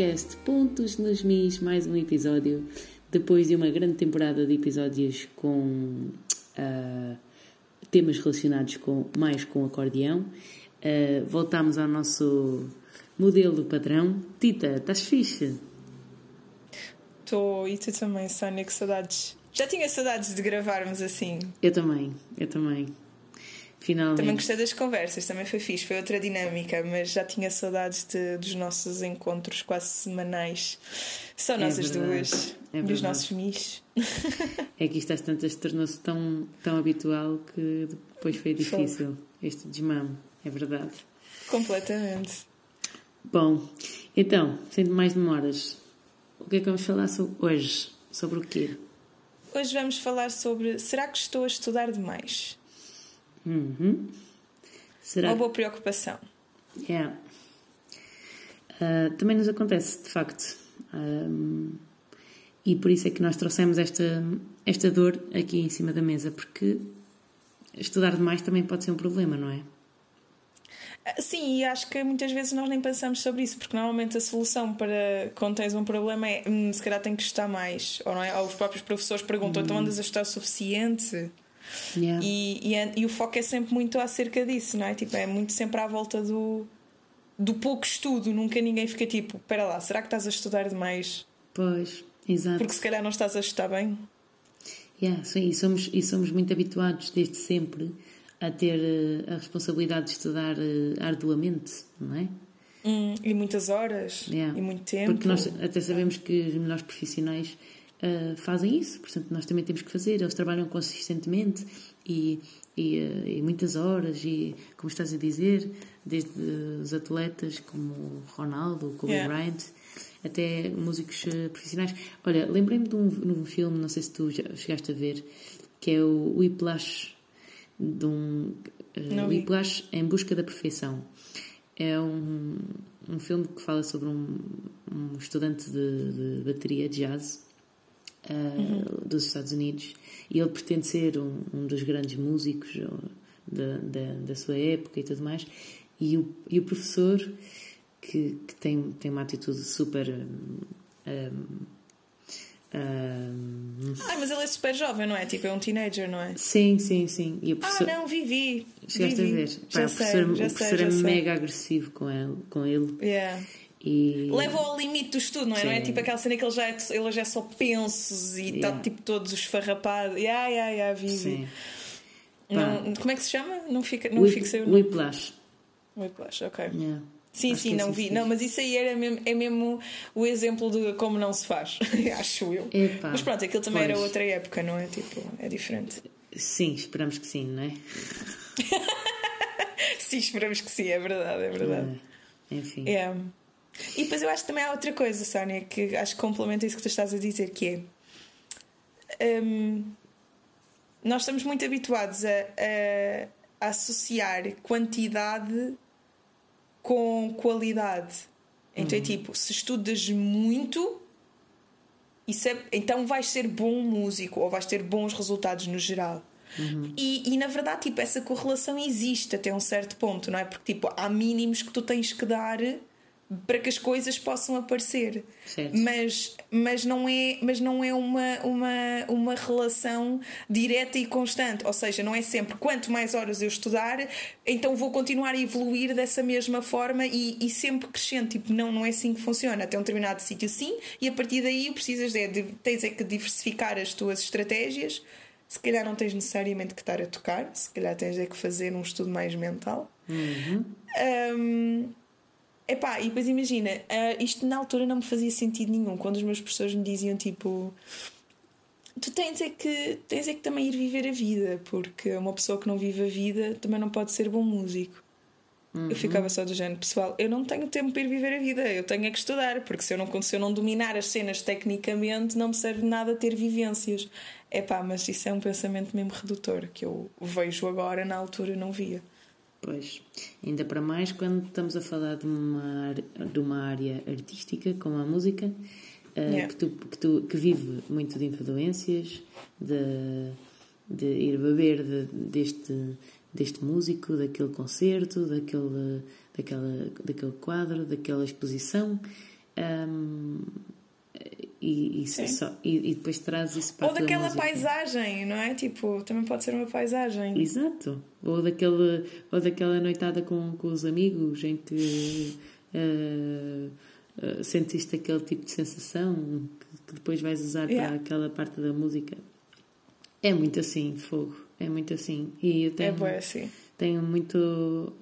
podcast Pontos nos Mis, mais um episódio, depois de uma grande temporada de episódios com uh, temas relacionados com, mais com acordeão. Uh, voltamos ao nosso modelo padrão. Tita, estás fixe? Estou, e tu também, Sónia, que saudades. Já tinha saudades de gravarmos assim. Eu também, eu também. Finalmente. Também gostei das conversas, também foi fixe, foi outra dinâmica, mas já tinha saudades de, dos nossos encontros quase semanais. Só nós é as duas. É dos nossos mis. É que isto às tantas tornou-se tão, tão habitual que depois foi difícil foi. este desmame, é verdade. Completamente. Bom, então, sem mais demoras, o que é que vamos falar sobre hoje? Sobre o quê? Hoje vamos falar sobre será que estou a estudar demais? Uhum. Será... Uma boa preocupação. Yeah. Uh, também nos acontece, de facto. Um, e por isso é que nós trouxemos esta, esta dor aqui em cima da mesa, porque estudar demais também pode ser um problema, não é? Ah, sim, e acho que muitas vezes nós nem pensamos sobre isso, porque normalmente a solução para quando tens um problema é hum, se calhar tem que estudar mais, ou não é? Ou os próprios professores perguntam, então andas a estudar o suficiente? Yeah. E, e, e, o foco é sempre muito acerca disso, não é? Tipo, é muito sempre à volta do, do pouco estudo, nunca ninguém fica tipo, espera lá, será que estás a estudar demais? Pois, exato. Porque se calhar não estás a estudar bem. Yeah, sim, e somos, e somos muito habituados desde sempre a ter uh, a responsabilidade de estudar uh, arduamente, não é? Hum, e muitas horas, yeah. e muito tempo. Porque nós até sabemos que os melhores profissionais uh, fazem isso, portanto nós também temos que fazer. Eles trabalham consistentemente e, e, uh, e, muitas horas, e como estás a dizer, desde os atletas como Ronaldo, como yeah. Bryant, até músicos uh, profissionais. Olha, lembrei-me de um, de um filme, não sei se tu já chegaste a ver, que é o Whiplash, de um uh, Whiplash em busca da perfeição. É um, um filme que fala sobre um, um estudante de, de bateria de jazz uhum. dos Estados Unidos e ele pretende ser um, um dos grandes músicos da, da, da, sua época e tudo mais. E o, e o professor, que, que tem, tem uma atitude super. Um, um, ah, mas ele é super jovem, não é? Tipo, é um teenager, não é? Sim, sim, sim. E o professor... Ah, não, vivi. Chegaste vivi. a ver? Pá, o professor, sei, o professor sei, é mega agressivo com ele. Com ele. Yeah. E... Leva ao limite do estudo, não é? Sim. Não é tipo aquela cena que ele já é, ele já é só pensos e está yeah. tipo todos esfarrapados. Yeah, yeah, yeah, vive. Não, como é que se chama? Não, fica, não Whip, fixei o nome. Whiplash. Whiplash, ok. Yeah. Sim, Acho sim, não vi. Não, mas isso aí era mesmo, é mesmo o exemplo de como não se faz, acho eu. Epa, mas pronto, aquilo também pois. era outra época, não é? Tipo, é diferente. Sim, esperamos que sim, não é? sim, esperamos que sim, é verdade, é verdade. É, enfim. É. E depois eu acho que também há outra coisa, Sónia, que acho que complementa isso que tu estás a dizer, que é. Um, nós estamos muito habituados a, a, a, associar quantidade com qualidade. Então é uhum. é tipo, se estudas muito, isso é, então vais ser bom músico ou vais ter bons resultados no geral. Uhum. E, e na verdade, tipo, essa correlação existe até um certo ponto, não é? Porque tipo, há mínimos que tu tens que dar para que as coisas possam aparecer. Certo. Mas, mas não é, mas não é uma, uma, uma relação direta e constante. Ou seja, não é sempre quanto mais horas eu estudar, então vou continuar a evoluir dessa mesma forma e, e sempre crescendo. Tipo, não, não é assim que funciona. Até um determinado sítio sim, e a partir daí precisas de, de, tens é que diversificar as tuas estratégias. Se calhar não tens necessariamente que estar a tocar, se calhar tens é que fazer um estudo mais mental. Uhum. Um, Epá, e depois imagina, uh, isto na altura não me fazia sentido nenhum. Quando os meus professores me diziam tipo. Tu tens é, que, tens é que também ir viver a vida, porque uma pessoa que não vive a vida também não pode ser bom músico. Uhum. Eu ficava só do género, pessoal, eu não tenho tempo para ir viver a vida, eu tenho é que estudar, porque se eu não, se eu não dominar as cenas tecnicamente, não me serve nada ter vivências. É pá, mas isso é um pensamento mesmo redutor, que eu vejo agora, na altura não via. Pois, ainda para mais quando estamos a falar de uma, de uma área artística como a música, uh, yeah. que, tu, que, tu, que vive muito de influências, de, de ir beber de, deste, deste músico, daquele concerto, daquele, daquela, daquele quadro, daquela exposição. Um, e, e, só, e, e, depois traz isso para Ou daquela paisagem, não é? Tipo, também pode ser uma paisagem. Exato. Ou, daquele, ou daquela noitada com, com os amigos em que uh, uh, sentiste aquele tipo de sensação que, depois vais usar yeah. para aquela parte da música. É muito assim, fogo. É muito assim. E eu tenho, é boa assim. Tenho muito.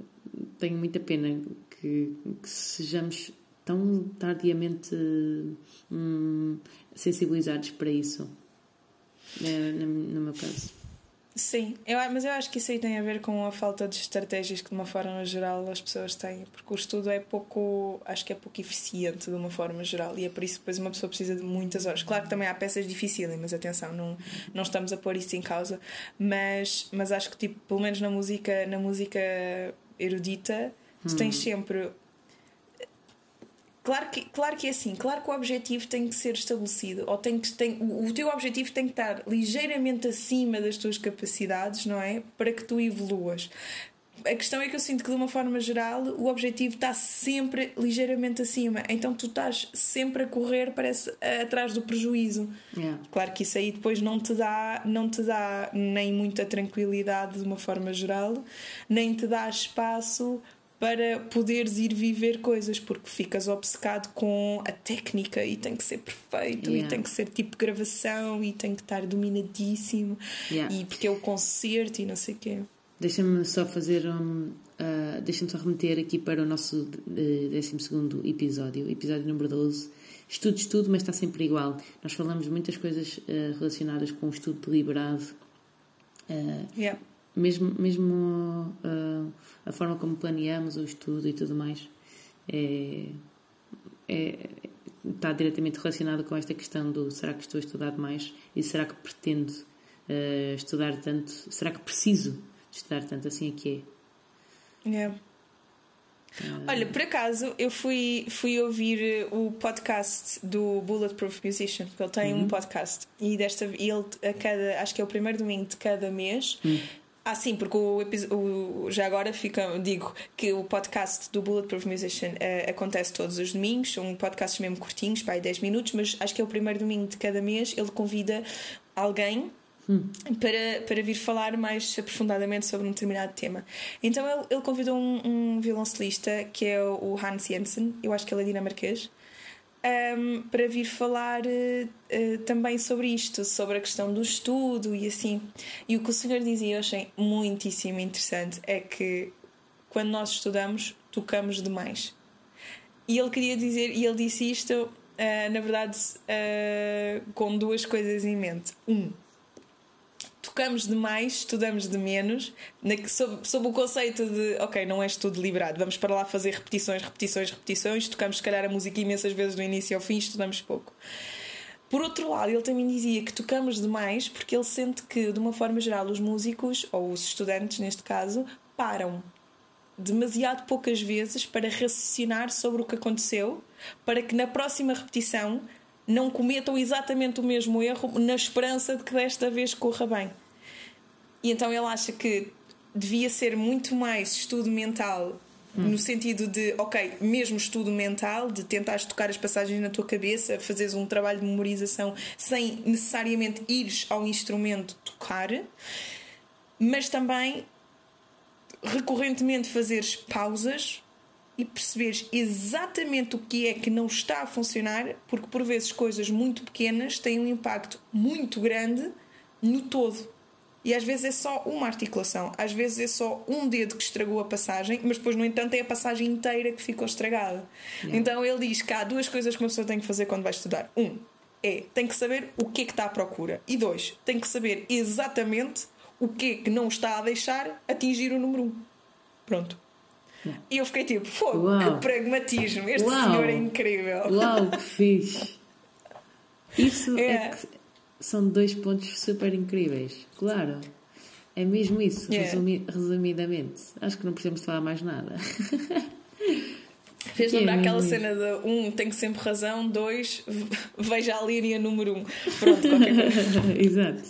Tenho muita pena que, que sejamos tão tardiamente hum, sensibilizados para isso, é, no, no meu caso. Sim, eu, mas eu acho que isso aí tem a ver com a falta de estratégias que, de uma forma geral, as pessoas têm, porque o estudo é pouco, acho que é pouco eficiente de uma forma geral, e é por isso que depois uma pessoa precisa de muitas horas. Claro que também há peças difíceis, mas atenção, não, não estamos a pôr isso em causa, mas, mas acho que, tipo, pelo menos na música, na música erudita, tu tens hum. sempre Claro que, claro que é assim, claro que o objetivo tem que ser estabelecido, ou tem que, tem, o teu objetivo tem que estar ligeiramente acima das tuas capacidades, não é? Para que tu evoluas. A questão é que eu sinto que, de uma forma geral, o objetivo está sempre ligeiramente acima. Então tu estás sempre a correr, parece, atrás do prejuízo. Yeah. Claro que isso aí depois não te dá, não te dá nem muita tranquilidade de uma forma geral, nem te dá espaço para poderes ir viver coisas, porque ficas obcecado com a técnica e tem que ser perfeito yeah. e tem que ser tipo gravação e tem que estar dominadíssimo yeah. e porque é o concerto e não sei o quê. Deixa-me só fazer um. Uh, Deixa-me só remeter aqui para o nosso 12 episódio, episódio número 12. Estudo, estudo, mas está sempre igual. Nós falamos muitas coisas uh, relacionadas com o estudo deliberado. Uh, yeah mesmo, mesmo uh, a forma como planeamos o estudo e tudo mais é, é, está diretamente relacionado com esta questão do será que estou a estudar demais e será que pretendo uh, estudar tanto? Será que preciso estudar tanto? Assim é que é. Yeah. Uh... Olha, por acaso eu fui, fui ouvir o podcast do Bulletproof Musician, porque ele tem uhum. um podcast e desta ele a cada, acho que é o primeiro domingo de cada mês, uhum. Ah, sim, porque o, o, já agora fica, digo que o podcast do Bulletproof Musician uh, acontece todos os domingos, são podcasts mesmo curtinhos, para 10 minutos, mas acho que é o primeiro domingo de cada mês. Ele convida alguém hum. para, para vir falar mais aprofundadamente sobre um determinado tema. Então ele, ele convidou um, um violoncelista que é o Hans Jensen, eu acho que ele é dinamarquês um, para vir falar uh, também sobre isto, sobre a questão do estudo e assim. E o que o senhor dizia, eu achei muitíssimo interessante, é que quando nós estudamos, tocamos demais. E ele queria dizer, e ele disse isto, uh, na verdade, com duas coisas em mente. Um, tocamos demais, estudamos de menos, sob, sob o conceito de, ok, não é estudo deliberado, vamos para lá fazer repetições, repetições, repetições, tocamos se calhar a música imensas vezes do início ao fim, estudamos pouco. Por outro lado, ele também dizia que tocamos demais porque ele sente que, de uma forma geral, os músicos, ou os estudantes neste caso, param demasiado poucas vezes para raciocinar sobre o que aconteceu, para que na próxima repetição não cometam exatamente o mesmo erro na esperança de que desta vez corra bem. E então ele acha que devia ser muito mais estudo mental hum. no sentido de, ok, mesmo estudo mental, de tentar tocar as passagens na tua cabeça, fazeres um trabalho de memorização sem necessariamente ires ao instrumento tocar, mas também recorrentemente fazeres pausas e perceberes exatamente o que é que não está a funcionar, porque por vezes coisas muito pequenas têm um impacto muito grande no todo. E às vezes é só uma articulação, às vezes é só um dedo que estragou a passagem, mas depois, no entanto, é a passagem inteira que ficou estragada. Yeah. Então ele diz que há duas coisas que uma pessoa tem que fazer quando vai estudar. Um, é tem que saber o que é que está à procura. E dois, tem que saber exatamente o que é que não está a deixar atingir o número um. Pronto. E eu fiquei tipo, fogo, que pragmatismo, este Uau. senhor é incrível. Uau, que fixe. Isso é, é que são dois pontos super incríveis. Claro. É mesmo isso, yeah. resumi resumidamente. Acho que não precisamos falar mais nada. Fez lembrar é aquela cena de um tem sempre razão, dois veja a linha número um. Pronto, qualquer coisa. Exato.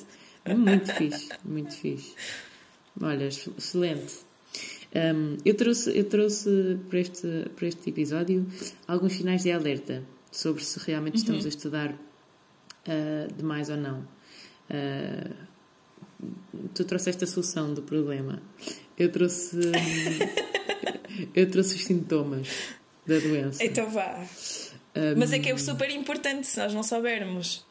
Muito fixe, muito fixe. olha, excelente. Um, eu trouxe, eu trouxe para, este, para este episódio alguns sinais de alerta sobre se realmente uhum. estamos a estudar uh, demais ou não. Uh, tu trouxeste a solução do problema. Eu trouxe. eu trouxe os sintomas da doença. Então vá. Um, Mas é que é super importante se nós não soubermos.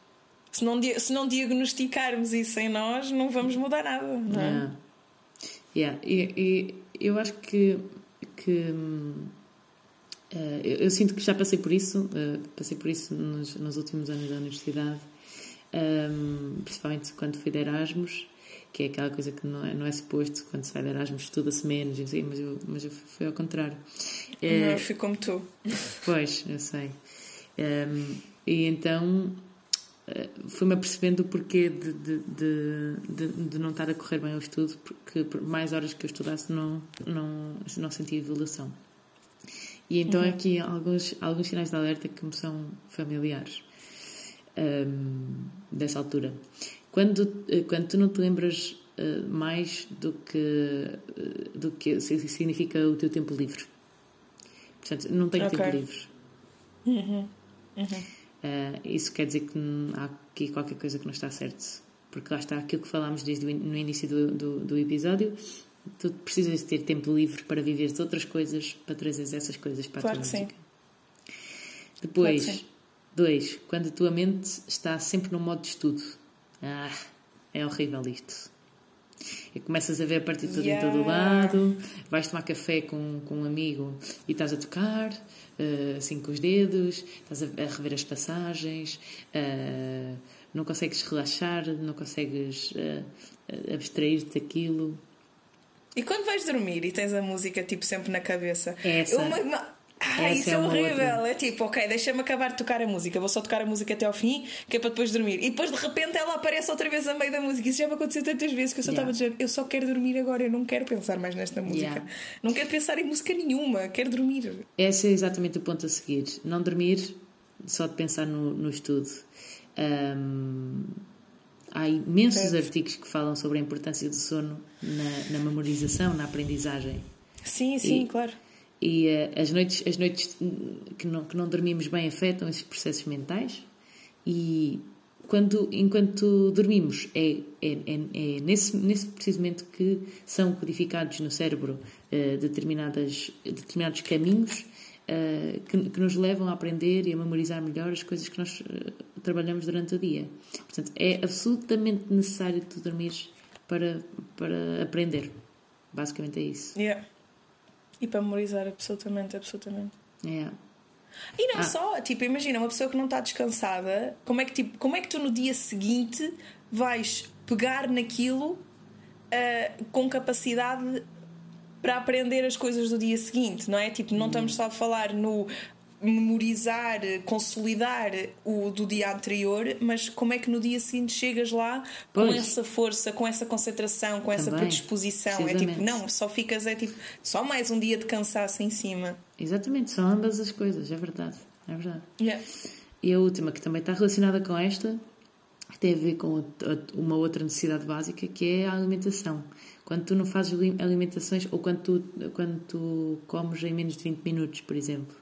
Se não, se não diagnosticarmos isso em nós, não vamos mudar nada, não é? Yeah. Yeah. E, e eu acho que. que uh, eu, eu, sinto que já passei por isso, uh, passei por isso nos, nos últimos anos da universidade, um, principalmente quando fui de Erasmus que é aquela coisa que não é, não é suposto, quando se vai de Erasmus estuda-se menos, assim, mas, eu, mas eu fui ao contrário. Não, fui como tu. Pois, eu sei. Um, e então fui-me apercebendo o porquê de, de, de, de, não estar a correr bem o estudo, porque por mais horas que eu estudasse não, não, não sentia evolução. E então uhum. aqui alguns, alguns sinais de alerta que me são familiares um, dessa altura. Quando, eh, quando tu não te lembras uh, mais do que, uh, do que significa o teu tempo livre. Portanto, não tenho okay. tempo livre. Uhum. Uhum. Uh, isso quer dizer que há aqui qualquer coisa que não está certo. Porque lá está aquilo que falámos desde o no início do, do, do episódio. Tu precisas ter tempo livre para viver outras coisas, para trazer essas coisas para claro a tua música. Sim. Depois, claro dois, quando a tua mente está sempre no modo de estudo. Ah, é horrível isto. E começas a ver a partitura yeah. em todo o lado, vais tomar café com, com um amigo e estás a tocar, uh, assim com os dedos, estás a, rever as passagens, uh, não consegues relaxar, não consegues uh, abstrair-te daquilo. E quando vais dormir e tens a música tipo sempre na cabeça, Essa. Eu, uma, ah, isso é, horrível. É tipo, ok, deixa-me acabar de tocar a música, vou só tocar a música até ao fim, que é para depois dormir. E depois de repente ela aparece outra vez a meio da música. Isso já me aconteceu tantas vezes que eu só estava yeah. a dizer, eu só quero dormir agora, eu não quero pensar mais nesta música. Yeah. Não quero pensar em música nenhuma, quero dormir. Esse é exatamente o ponto a seguir. Não dormir só de pensar no, no estudo. Um, há imensos é. artigos que falam sobre a importância do sono na, na memorização, na aprendizagem. Sim, sim, e, claro e uh, as noites, as noites que não, que não dormimos bem afetam esses processos mentais e quando, enquanto dormimos é, é, é, é nesse, nesse preciso momento que são codificados no cérebro uh, determinadas, determinados caminhos uh, que, que, nos levam a aprender e a memorizar melhor as coisas que nós trabalhamos durante o dia. Portanto, é absolutamente necessário tu dormires para, para aprender. Basicamente é isso. Yeah. E para memorizar, absolutamente, absolutamente. Yeah. E não ah. só, tipo, imagina uma pessoa que não está descansada, como é que, tipo, como é que tu no dia seguinte vais pegar naquilo uh, com capacidade para aprender as coisas do dia seguinte, não é? Tipo, não estamos só a falar no memorizar, consolidar o do dia anterior, mas como é que no dia seguinte chegas lá pois. com essa força, com essa concentração, com Também. essa predisposição? É tipo, não, só ficas, é tipo, só mais um dia de cansaço em cima. Exatamente, são ambas as coisas, é verdade. É verdade. Yeah. E a última, que também está relacionada com esta, tem a ver com uma outra necessidade básica, que é a alimentação. Quando tu não fazes alimentações, ou quando tu, quando tu comes em menos de 20 minutos, por exemplo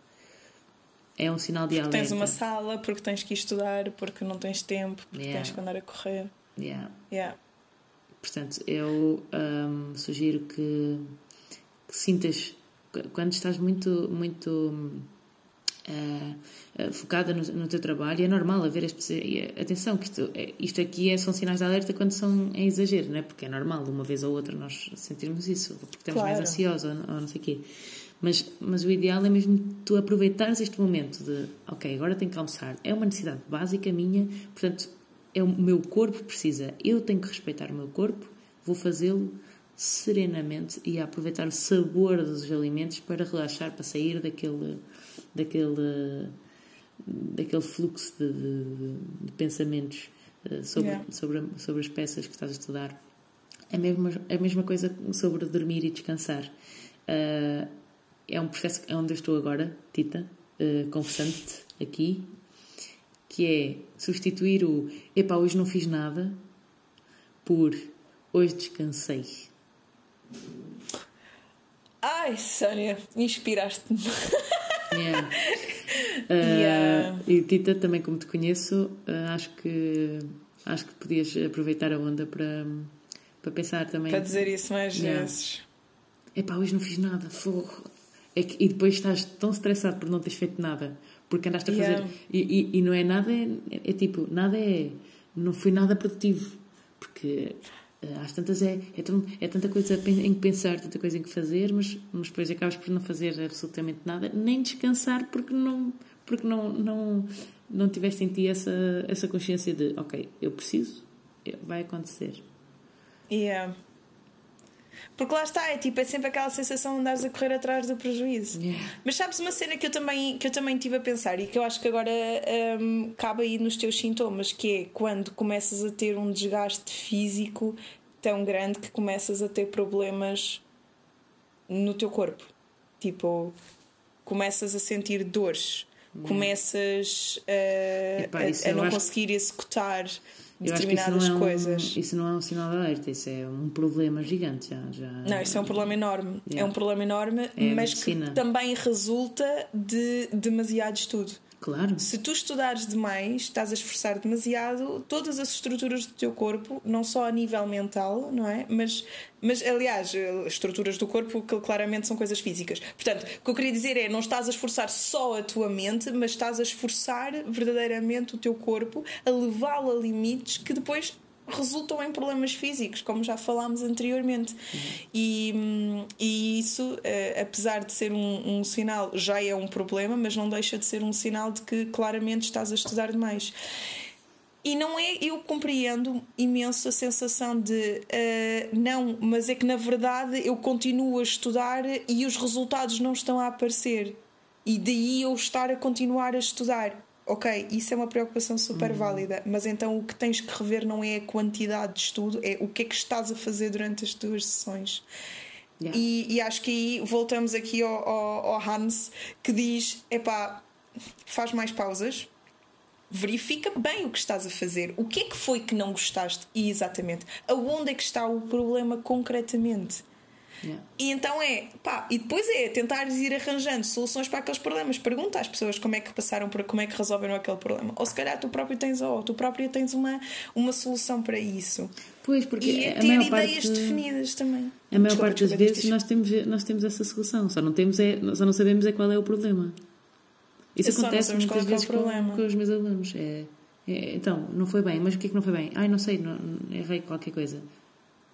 é um sinal de porque alerta. Tens uma sala, porque tens que ir estudar, porque não tens tempo, porque yeah. tens que andar a correr. Yeah. Yeah. Portanto, eu um, sugiro que, que, sintas, quando estás muito, muito uh, focada no, no, teu trabalho, é normal haver este. Atenção, que isto, é, isto aqui é, são sinais de alerta quando são em exagero, não é? Porque é normal, uma vez ou outra, nós sentirmos isso, porque estamos claro. mais ansiosos ou, ou não sei o quê. Mas, mas o ideal é mesmo tu aproveitares este momento de, ok, agora tenho que almoçar. É uma necessidade básica minha, portanto, é o meu corpo precisa. Eu tenho que respeitar o meu corpo, vou fazê-lo serenamente e aproveitar o sabor dos alimentos para relaxar, para sair daquele, daquele, daquele fluxo de, de, de pensamentos eh, sobre, yeah. sobre, sobre as peças que estás a estudar. É a mesma, a mesma coisa sobre dormir e descansar. Uh, é um processo é onde eu estou agora, Tita, uh, confessando-te aqui, que é substituir o epá, hoje não fiz nada por hoje descansei. Ai, Sónia, inspiraste-me. Yeah. Uh, yeah. E Tita, também como te conheço, uh, acho que acho que podias aproveitar a onda para, para pensar também. Para dizer isso mais yeah. vezes. Epá, hoje não fiz nada, fogo. É que, e depois estás tão estressado por não teres feito nada, porque andaste a fazer. Yeah. E, e, e, não é nada, é, é, tipo, nada é. Não foi nada produtivo. Porque uh, às tantas é, é, tão, é, tanta coisa em que pensar, tanta coisa em que fazer, mas, mas depois acabas por não fazer absolutamente nada, nem descansar porque não, porque não, não, não tiveste em ti essa, essa consciência de ok, eu preciso, vai acontecer. Yeah. Porque lá está, é tipo, é sempre aquela sensação de andares a correr atrás do prejuízo. Yeah. Mas sabes uma cena que eu também que eu também tive a pensar e que eu acho que agora um, cabe aí nos teus sintomas, que é quando começas a ter um desgaste físico tão grande que começas a ter problemas no teu corpo. Tipo, começas a sentir dores, hum. começas a, Epá, a, a não conseguir executar determinadas isso é um. Isso não é um sinal de alerta, isso é um problema gigante. Já, já, não, isso é um problema enorme. Yeah. É um problema enorme, é mas que também resulta de demasiado estudo. Claro. Se tu estudares demais, estás a esforçar demasiado, todas as estruturas do teu corpo, não só a nível mental, não é? Mas, mas aliás, as estruturas do corpo que claramente são coisas físicas. Portanto, o que eu queria dizer é, não estás a esforçar só a tua mente, mas estás a esforçar verdadeiramente o teu corpo a levá-lo a limites que depois resultam em problemas físicos, como já falámos anteriormente. Uhum. E, e isso, eh, apesar de ser um, um, sinal, já é um problema, mas não deixa de ser um sinal de que claramente estás a estudar demais. E não é, eu compreendo imenso a sensação de uh, não, mas é que na verdade eu continuo a estudar e os resultados não estão a aparecer. E daí eu estar a continuar a estudar ok, isso é uma preocupação super uhum. válida, mas então o que tens que rever não é a quantidade de estudo, é o que é que estás a fazer durante as tuas sessões. Yeah. E, e, acho que aí voltamos aqui ao, ao, ao Hans que diz: epá, faz mais pausas, verifica bem o que estás a fazer. O que é que foi que não gostaste? E exatamente, aonde é que está o problema concretamente? Yeah. E então é, pá, e depois é tentar ir arranjando soluções para aqueles problemas. Pergunta às pessoas como é que passaram por como é que resolveram aquele problema. Ou se calhar tu próprio tens, ou tu próprio tens uma, uma solução para isso. Pois, porque e a ter ideias parte, definidas também. A maior desculpa, parte das vezes nós temos, nós temos essa solução, só não, temos é, só não sabemos é qual é o problema. Isso Eu acontece muitas é vezes é com, com, os meus alunos. É, é, então, não foi bem, mas o que é que não foi bem? Ai, não sei, não, errei qualquer coisa.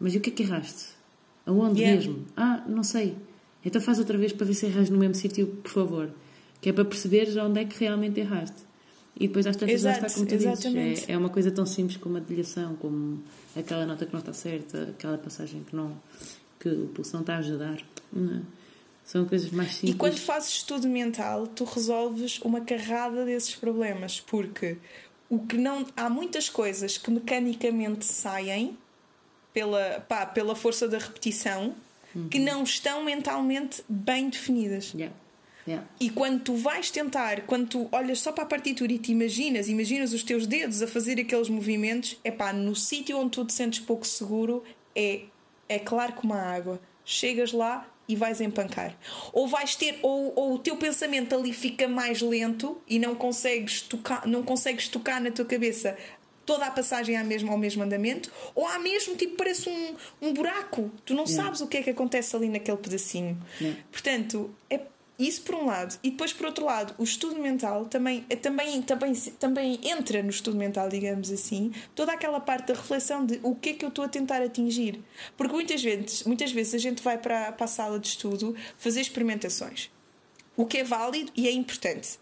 Mas e o que é que erraste? Aonde yeah. mesmo? Ah, não sei. Então faz outra vez para ver se erras no mesmo sítio, por favor. Que é para perceberes onde é que realmente erraste. E depois às tantas Exato, já está como tu exatamente. dizes. É, é uma coisa tão simples como a delhação, como aquela nota que não está certa, aquela passagem que não que o pulso não está a ajudar. Não. É? São coisas mais simples. E quando fazes estudo mental, tu resolves uma carrada desses problemas, porque o que não há muitas coisas que mecanicamente saem pela, pá, pela força da repetição uhum. que não estão mentalmente bem definidas. Yeah. Yeah. E quando tu vais tentar, quando tu olhas só para a partitura e te imaginas, imaginas os teus dedos a fazer aqueles movimentos, é pá, no sítio onde tu te sentes pouco seguro, é, é claro como a água. Chegas lá e vais empancar. Ou vais ter, ou, ou o teu pensamento ali fica mais lento e não consegues tocar, não consegues tocar na tua cabeça toda a passagem ao mesmo, ao mesmo andamento, ou há mesmo, tipo, parece um, um buraco. Tu não yeah. sabes o que é que acontece ali naquele pedacinho. Yeah. Portanto, é isso por um lado. E depois, por outro lado, o estudo mental também, é, também, também, também entra no estudo mental, digamos assim, toda aquela parte da reflexão de o que é que eu estou a tentar atingir. Porque muitas vezes, muitas vezes a gente vai para, para a sala de estudo fazer experimentações. O que é válido e é importante.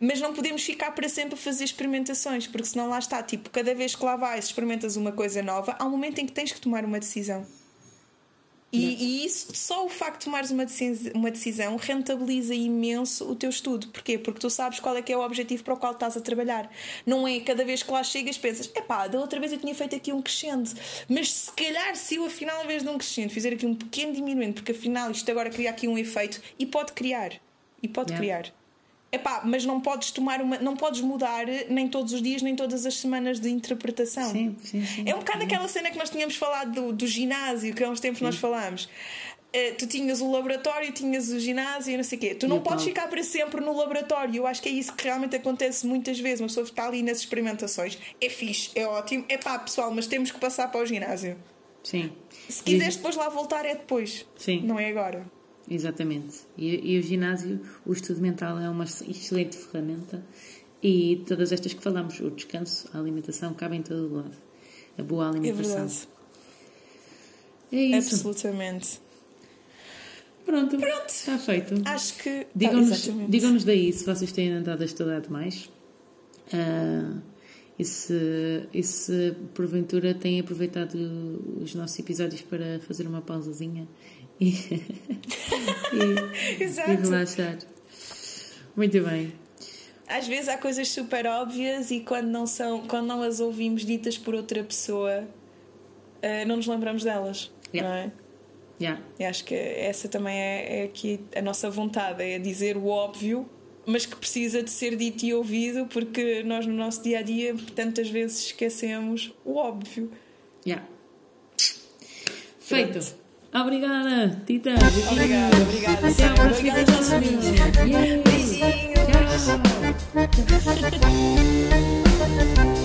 Mas não podemos ficar para sempre a fazer experimentações, porque senão lá está, tipo, cada vez que lá vais experimentas uma coisa nova, há um momento em que tens que tomar uma decisão. E, e, isso, só o facto de tomares uma decisão, uma decisão rentabiliza imenso o teu estudo. Porquê? Porque tu sabes qual é que é o objetivo para o qual estás a trabalhar. Não é cada vez que lá chegas pensas, epá, da outra vez eu tinha feito aqui um crescendo, mas se calhar se eu afinal, em vez de um crescendo, fizer aqui um pequeno diminuendo, porque afinal isto agora cria aqui um efeito, e pode criar. E pode yeah. criar. Epá, mas não podes tomar uma. não podes mudar nem todos os dias, nem todas as semanas de interpretação. Sim, sim, sim. É um bocado aquela cena que nós tínhamos falado do, do ginásio, que há uns tempos nós falámos. Uh, tu tinhas o laboratório, tinhas o ginásio, não sei o quê. Tu E não o podes palco. ficar para sempre no laboratório. Eu acho que é isso que realmente acontece muitas vezes. Uma pessoa está ali nas experimentações. É fixe, é ótimo. É pá, pessoal, mas temos que passar para o ginásio. Sim. Se quiseres depois lá voltar, é depois. Sim. Não é agora. Exatamente. E, e o ginásio, o estudo mental é uma excelente ferramenta e todas estas que falamos, o descanso, a alimentação, cabem em todo lado. A boa É alimentação. verdade. É isso. Absolutamente. Pronto. Pronto. Está feito. Acho que. Ah, Digam-nos exatamente. digam-nos daí se vocês têm andado a estudar demais. Ah, e, se, e se porventura têm aproveitado os nossos episódios para fazer uma pausazinha e, e, Exato. e relaxar. Muito bem. Às vezes há coisas super óbvias e quando não, são, quando não as ouvimos ditas por outra pessoa, eh, não nos lembramos delas. Yeah. Não é? Yeah. E acho que essa também é, é aqui a nossa vontade, é dizer o óbvio, mas que precisa de ser dito e ouvido, porque nós no nosso dia a dia tantas vezes esquecemos o óbvio. Yeah. Feito. Obrigada, Tita. Obrigada, obrigada. Até. Yay. Beijinhos. Tchau.